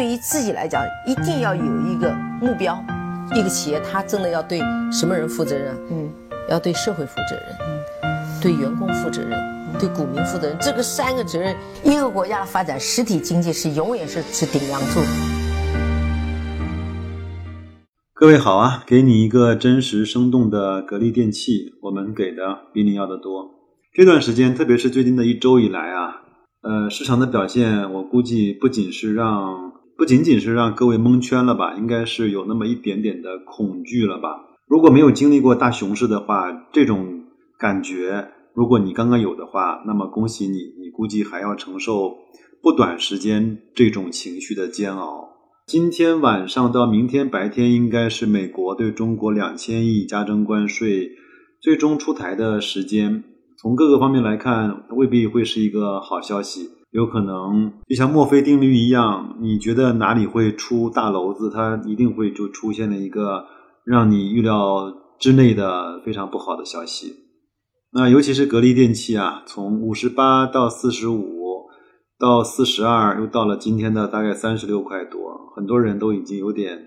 对于自己来讲，一定要有一个目标。一个企业，它真的要对什么人负责任？嗯，要对社会负责任，嗯，对员工负责任，对股民负责任。这个三个责任，一个国家的发展，实体经济是永远是是顶梁柱。各位好啊，给你一个真实生动的格力电器，我们给的比你要的多。这段时间，特别是最近的一周以来啊，呃，市场的表现，我估计不仅是让。不仅仅是让各位蒙圈了吧，应该是有那么一点点的恐惧了吧。如果没有经历过大熊市的话，这种感觉，如果你刚刚有的话，那么恭喜你，你估计还要承受不短时间这种情绪的煎熬。今天晚上到明天白天，应该是美国对中国两千亿加征关税最终出台的时间。从各个方面来看，未必会是一个好消息。有可能就像墨菲定律一样，你觉得哪里会出大娄子，它一定会就出现了一个让你预料之内的非常不好的消息。那尤其是格力电器啊，从五十八到四十五，到四十二，又到了今天的大概三十六块多，很多人都已经有点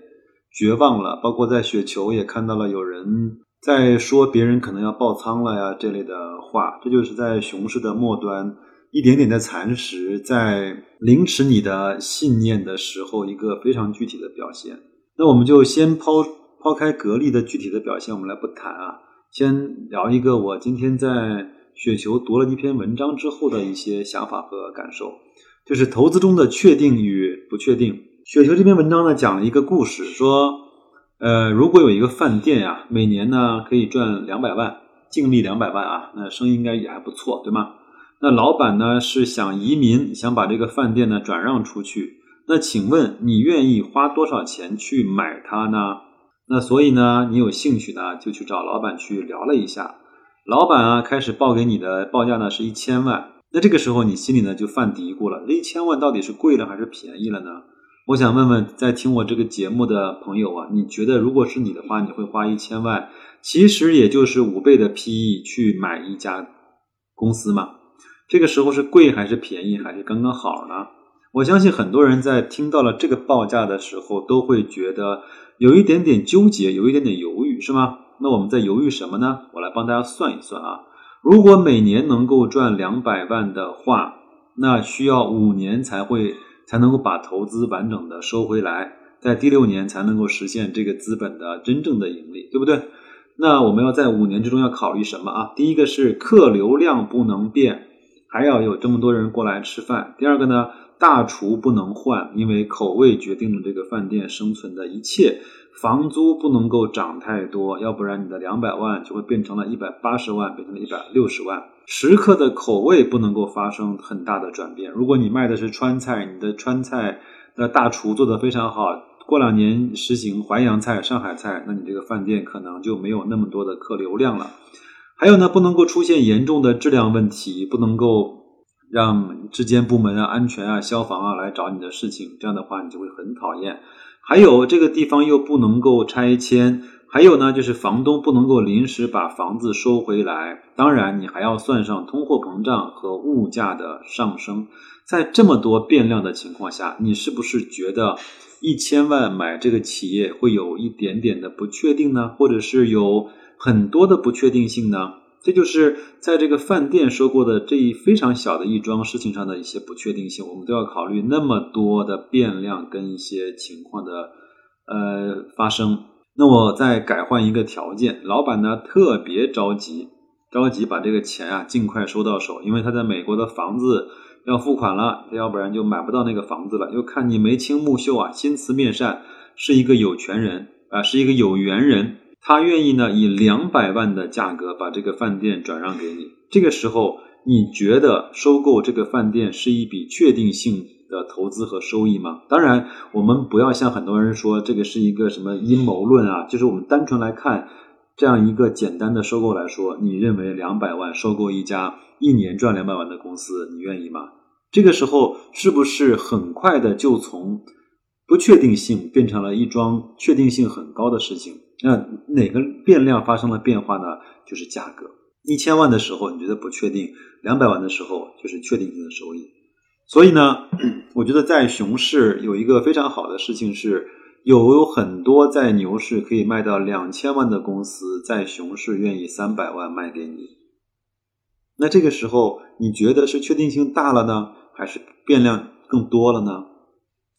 绝望了。包括在雪球也看到了有人在说别人可能要爆仓了呀这类的话，这就是在熊市的末端。一点点的蚕食在凌迟你的信念的时候，一个非常具体的表现。那我们就先抛抛开格力的具体的表现，我们来不谈啊，先聊一个我今天在雪球读了一篇文章之后的一些想法和感受，就是投资中的确定与不确定。雪球这篇文章呢，讲了一个故事，说，呃，如果有一个饭店呀，每年呢可以赚两百万，净利两百万啊，那生意应该也还不错，对吗？那老板呢是想移民，想把这个饭店呢转让出去。那请问你愿意花多少钱去买它呢？那所以呢，你有兴趣呢，就去找老板去聊了一下。老板啊，开始报给你的报价呢是一千万。那这个时候你心里呢就犯嘀咕了：这一千万到底是贵了还是便宜了呢？我想问问在听我这个节目的朋友啊，你觉得如果是你的话，你会花一千万，其实也就是五倍的 PE 去买一家公司吗？这个时候是贵还是便宜还是刚刚好呢？我相信很多人在听到了这个报价的时候，都会觉得有一点点纠结，有一点点犹豫，是吗？那我们在犹豫什么呢？我来帮大家算一算啊。如果每年能够赚两百万的话，那需要五年才会才能够把投资完整的收回来，在第六年才能够实现这个资本的真正的盈利，对不对？那我们要在五年之中要考虑什么啊？第一个是客流量不能变。还要有这么多人过来吃饭。第二个呢，大厨不能换，因为口味决定了这个饭店生存的一切。房租不能够涨太多，要不然你的两百万就会变成了一百八十万，变成了一百六十万。食客的口味不能够发生很大的转变。如果你卖的是川菜，你的川菜的大厨做的非常好，过两年实行淮扬菜、上海菜，那你这个饭店可能就没有那么多的客流量了。还有呢，不能够出现严重的质量问题，不能够让质监部门啊、安全啊、消防啊来找你的事情，这样的话你就会很讨厌。还有这个地方又不能够拆迁，还有呢，就是房东不能够临时把房子收回来。当然，你还要算上通货膨胀和物价的上升。在这么多变量的情况下，你是不是觉得一千万买这个企业会有一点点的不确定呢？或者是有？很多的不确定性呢，这就是在这个饭店说过的这一非常小的一桩事情上的一些不确定性，我们都要考虑那么多的变量跟一些情况的呃发生。那我再改换一个条件，老板呢特别着急，着急把这个钱啊尽快收到手，因为他在美国的房子要付款了，要不然就买不到那个房子了。又看你眉清目秀啊，心慈面善，是一个有权人啊，是一个有缘人。他愿意呢，以两百万的价格把这个饭店转让给你。这个时候，你觉得收购这个饭店是一笔确定性的投资和收益吗？当然，我们不要像很多人说这个是一个什么阴谋论啊。就是我们单纯来看这样一个简单的收购来说，你认为两百万收购一家一年赚两百万的公司，你愿意吗？这个时候是不是很快的就从不确定性变成了一桩确定性很高的事情？那哪个变量发生了变化呢？就是价格。一千万的时候你觉得不确定，两百万的时候就是确定性的收益。所以呢，我觉得在熊市有一个非常好的事情是，有很多在牛市可以卖到两千万的公司，在熊市愿意三百万卖给你。那这个时候，你觉得是确定性大了呢，还是变量更多了呢？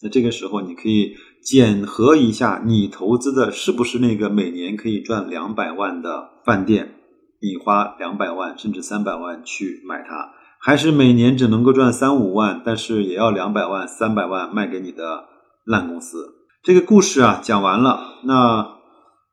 那这个时候，你可以检核一下，你投资的是不是那个每年可以赚两百万的饭店？你花两百万甚至三百万去买它，还是每年只能够赚三五万，但是也要两百万、三百万卖给你的烂公司？这个故事啊讲完了，那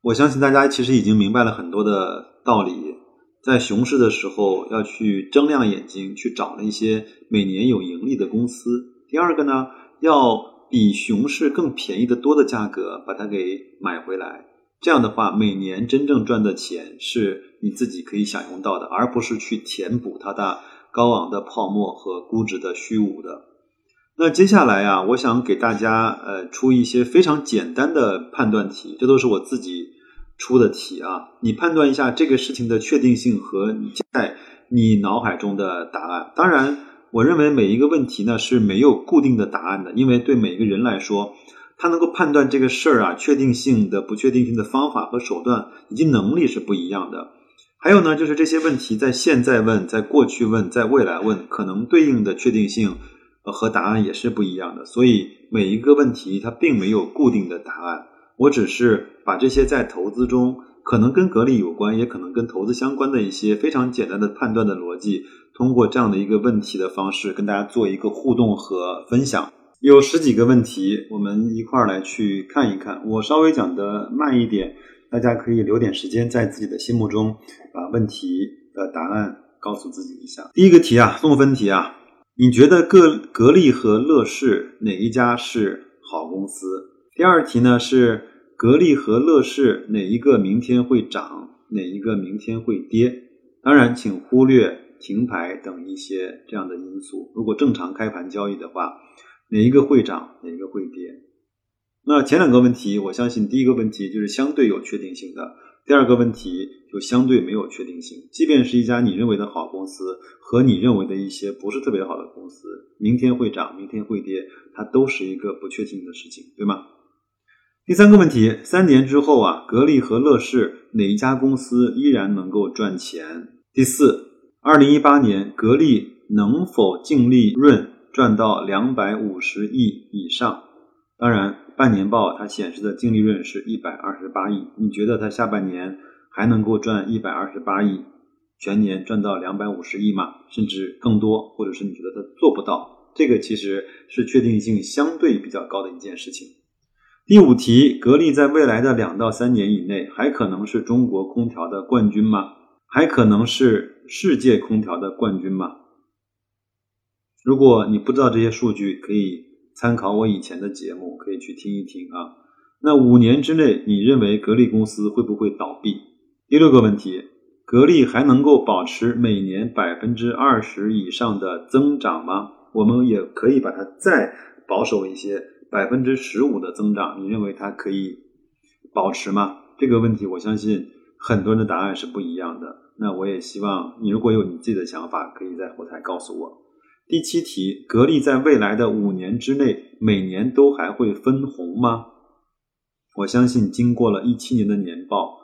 我相信大家其实已经明白了很多的道理。在熊市的时候，要去睁亮眼睛去找那些每年有盈利的公司。第二个呢，要比熊市更便宜的多的价格把它给买回来。这样的话，每年真正赚的钱是你自己可以享用到的，而不是去填补它的高昂的泡沫和估值的虚无的。那接下来啊，我想给大家呃出一些非常简单的判断题，这都是我自己出的题啊。你判断一下这个事情的确定性和你在你脑海中的答案。当然，我认为每一个问题呢是没有固定的答案的，因为对每一个人来说。他能够判断这个事儿啊，确定性的、不确定性的方法和手段以及能力是不一样的。还有呢，就是这些问题在现在问、在过去问、在未来问，可能对应的确定性和答案也是不一样的。所以每一个问题它并没有固定的答案。我只是把这些在投资中可能跟格力有关，也可能跟投资相关的一些非常简单的判断的逻辑，通过这样的一个问题的方式跟大家做一个互动和分享。有十几个问题，我们一块儿来去看一看。我稍微讲的慢一点，大家可以留点时间在自己的心目中把问题的答案告诉自己一下。第一个题啊，送分题啊，你觉得格格力和乐视哪一家是好公司？第二题呢是格力和乐视哪一个明天会涨，哪一个明天会跌？当然，请忽略停牌等一些这样的因素。如果正常开盘交易的话。哪一个会涨，哪一个会跌？那前两个问题，我相信第一个问题就是相对有确定性的，第二个问题就相对没有确定性。即便是一家你认为的好公司和你认为的一些不是特别好的公司，明天会涨，明天会跌，它都是一个不确定的事情，对吗？第三个问题，三年之后啊，格力和乐视哪一家公司依然能够赚钱？第四，二零一八年格力能否净利润？赚到两百五十亿以上，当然，半年报它显示的净利润是一百二十八亿。你觉得它下半年还能够赚一百二十八亿，全年赚到两百五十亿吗？甚至更多，或者是你觉得它做不到？这个其实是确定性相对比较高的一件事情。第五题，格力在未来的两到三年以内还可能是中国空调的冠军吗？还可能是世界空调的冠军吗？如果你不知道这些数据，可以参考我以前的节目，可以去听一听啊。那五年之内，你认为格力公司会不会倒闭？第六个问题，格力还能够保持每年百分之二十以上的增长吗？我们也可以把它再保守一些，百分之十五的增长，你认为它可以保持吗？这个问题，我相信很多人的答案是不一样的。那我也希望你如果有你自己的想法，可以在后台告诉我。第七题，格力在未来的五年之内，每年都还会分红吗？我相信，经过了一七年的年报，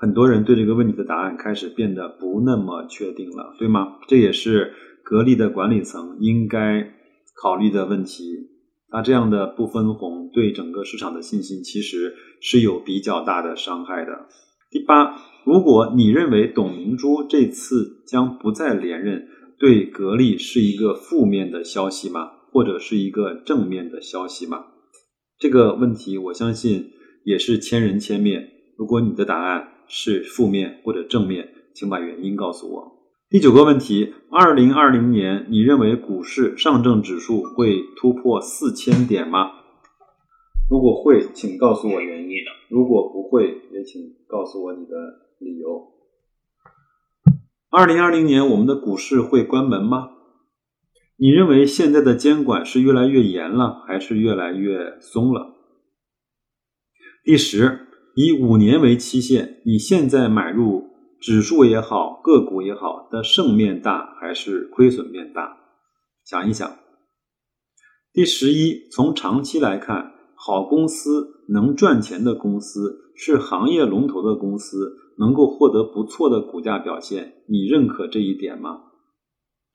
很多人对这个问题的答案开始变得不那么确定了，对吗？这也是格力的管理层应该考虑的问题。那这样的不分红，对整个市场的信心其实是有比较大的伤害的。第八，如果你认为董明珠这次将不再连任，对格力是一个负面的消息吗？或者是一个正面的消息吗？这个问题我相信也是千人千面。如果你的答案是负面或者正面，请把原因告诉我。第九个问题：二零二零年，你认为股市上证指数会突破四千点吗？如果会，请告诉我原因；如果不会，也请告诉我你的理由。二零二零年，我们的股市会关门吗？你认为现在的监管是越来越严了，还是越来越松了？第十，以五年为期限，你现在买入指数也好，个股也好的胜面大还是亏损面大？想一想。第十一，从长期来看，好公司、能赚钱的公司、是行业龙头的公司，能够获得不错的股价表现，你认可这一点吗？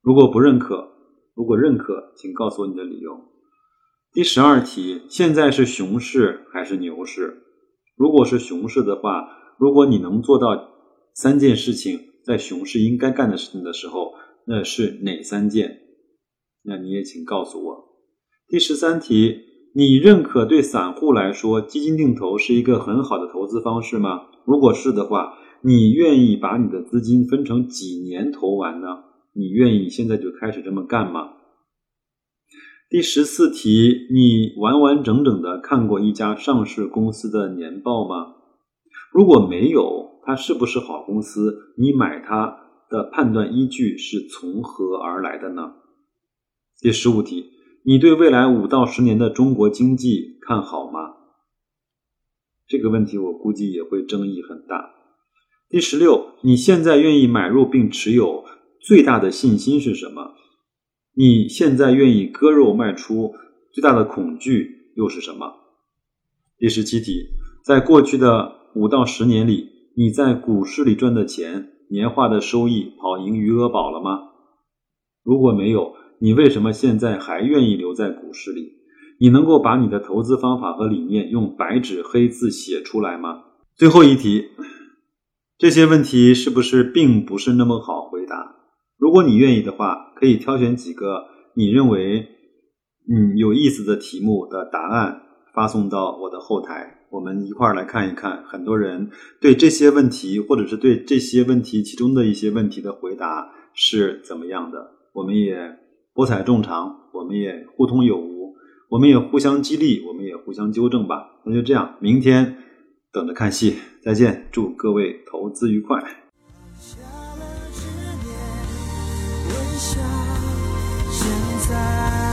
如果不认可，如果认可，请告诉我你的理由。第十二题，现在是熊市还是牛市？如果是熊市的话，如果你能做到三件事情，在熊市应该干的事情的时候，那是哪三件？那你也请告诉我。第十三题，你认可对散户来说，基金定投是一个很好的投资方式吗？如果是的话，你愿意把你的资金分成几年投完呢？你愿意现在就开始这么干吗？第十四题，你完完整整的看过一家上市公司的年报吗？如果没有，它是不是好公司？你买它的判断依据是从何而来的呢？第十五题，你对未来五到十年的中国经济看好吗？这个问题我估计也会争议很大。第十六，你现在愿意买入并持有最大的信心是什么？你现在愿意割肉卖出，最大的恐惧又是什么？第十七题，在过去的五到十年里，你在股市里赚的钱，年化的收益跑赢余额宝了吗？如果没有，你为什么现在还愿意留在股市里？你能够把你的投资方法和理念用白纸黑字写出来吗？最后一题，这些问题是不是并不是那么好回答？如果你愿意的话，可以挑选几个你认为嗯有意思的题目的答案发送到我的后台，我们一块儿来看一看，很多人对这些问题或者是对这些问题其中的一些问题的回答是怎么样的？我们也博采众长，我们也互通有无，我们也互相激励，我们也互相纠正吧。那就这样，明天等着看戏，再见，祝各位投资愉快。现在。